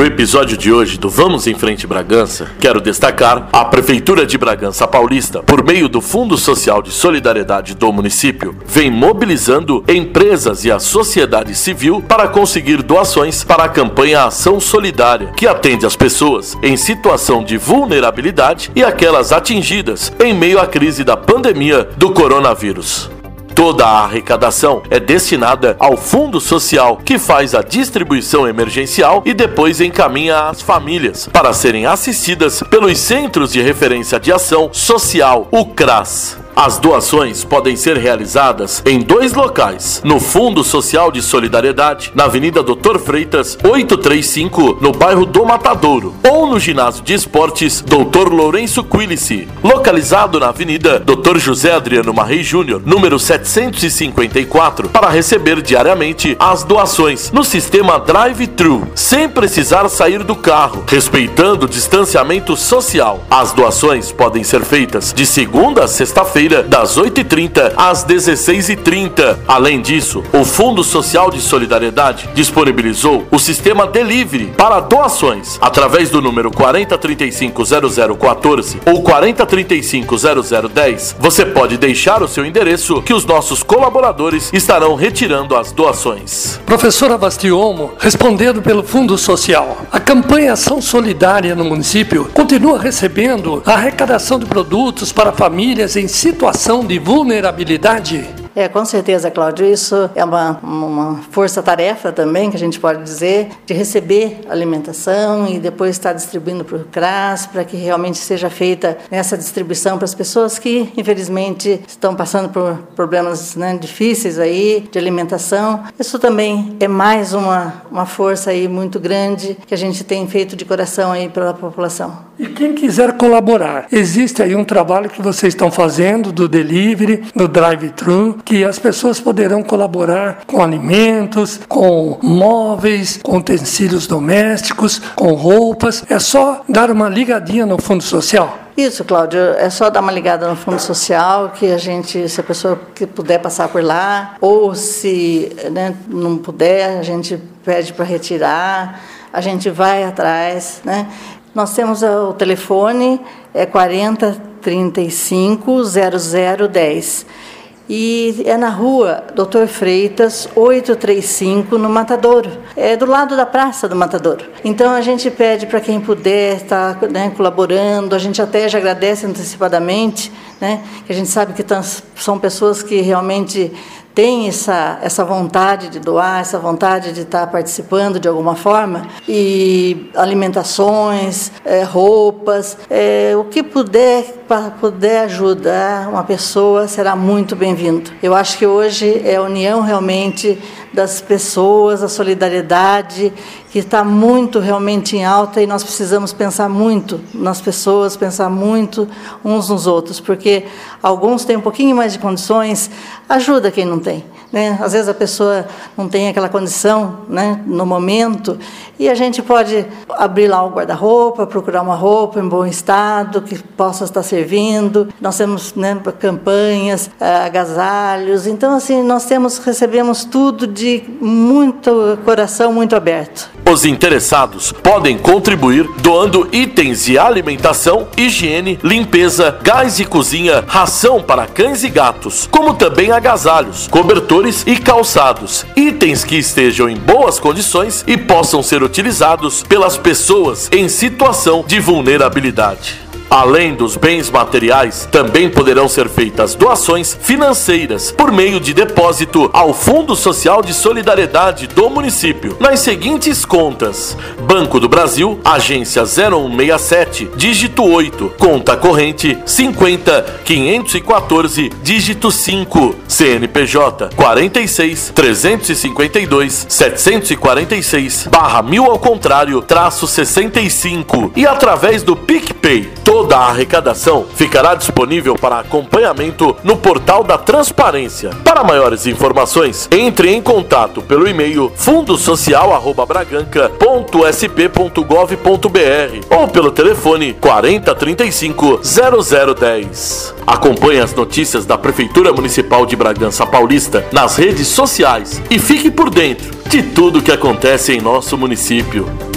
No episódio de hoje do Vamos em Frente Bragança, quero destacar a Prefeitura de Bragança Paulista, por meio do Fundo Social de Solidariedade do município, vem mobilizando empresas e a sociedade civil para conseguir doações para a campanha Ação Solidária, que atende as pessoas em situação de vulnerabilidade e aquelas atingidas em meio à crise da pandemia do coronavírus. Toda a arrecadação é destinada ao Fundo Social, que faz a distribuição emergencial e depois encaminha às famílias para serem assistidas pelos Centros de Referência de Ação Social, o CRAS. As doações podem ser realizadas em dois locais: no Fundo Social de Solidariedade, na Avenida Doutor Freitas, 835, no bairro do Matadouro, ou no Ginásio de Esportes Doutor Lourenço Quilici, localizado na Avenida Doutor José Adriano Marrei Júnior, número 754, para receber diariamente as doações no sistema drive-thru, sem precisar sair do carro, respeitando o distanciamento social. As doações podem ser feitas de segunda a sexta-feira das 8h30 às 16h30. Além disso, o Fundo Social de Solidariedade disponibilizou o sistema Delivery para doações através do número 40350014 ou 40350010. Você pode deixar o seu endereço que os nossos colaboradores estarão retirando as doações. Professora Bastiomo, respondendo pelo Fundo Social, a campanha Ação Solidária no município continua recebendo a arrecadação de produtos para famílias em situação de vulnerabilidade? É, com certeza, Cláudio. Isso é uma, uma força-tarefa também, que a gente pode dizer, de receber alimentação e depois estar distribuindo para o CRAS, para que realmente seja feita essa distribuição para as pessoas que, infelizmente, estão passando por problemas né, difíceis aí de alimentação. Isso também é mais uma, uma força aí muito grande que a gente tem feito de coração aí pela população. E quem quiser colaborar, existe aí um trabalho que vocês estão fazendo do delivery, do drive-thru, que as pessoas poderão colaborar com alimentos, com móveis, com utensílios domésticos, com roupas. É só dar uma ligadinha no Fundo Social. Isso, Cláudio, é só dar uma ligada no Fundo Social, que a gente, se a pessoa que puder passar por lá, ou se né, não puder, a gente pede para retirar, a gente vai atrás, né? Nós temos o telefone, é 40 35 0010. E é na rua Doutor Freitas, 835, no Matadouro. É do lado da praça do Matadouro. Então a gente pede para quem puder estar tá, né, colaborando, a gente até já agradece antecipadamente, né, que a gente sabe que são pessoas que realmente tem essa, essa vontade de doar, essa vontade de estar participando de alguma forma, e alimentações, é, roupas, é, o que puder para puder ajudar uma pessoa será muito bem-vindo. Eu acho que hoje é a união realmente das pessoas, a solidariedade que está muito realmente em alta e nós precisamos pensar muito nas pessoas, pensar muito uns nos outros, porque alguns têm um pouquinho mais de condições, ajuda quem não tem. Né? Às vezes a pessoa não tem aquela condição né, no momento e a gente pode abrir lá o guarda-roupa, procurar uma roupa em bom estado que possa estar servindo. Nós temos né, campanhas, eh, agasalhos. Então assim nós temos recebemos tudo de muito coração muito aberto. Os interessados podem contribuir doando itens de alimentação, higiene, limpeza, gás de cozinha, ração para cães e gatos, como também agasalhos, cobertores e calçados. Itens que estejam em boas condições e possam ser utilizados pelas pessoas em situação de vulnerabilidade. Além dos bens materiais, também poderão ser feitas doações financeiras por meio de depósito ao Fundo Social de Solidariedade do município, nas seguintes contas: Banco do Brasil, agência 0167, dígito 8, conta corrente 50 514, dígito 5, CNPJ 46 352 746 barra mil ao contrário, traço 65 e através do PicPay. Toda a arrecadação ficará disponível para acompanhamento no portal da Transparência. Para maiores informações, entre em contato pelo e-mail fundosocial@braganca.sp.gov.br ou pelo telefone 4035 0010. Acompanhe as notícias da Prefeitura Municipal de Bragança Paulista nas redes sociais e fique por dentro de tudo que acontece em nosso município.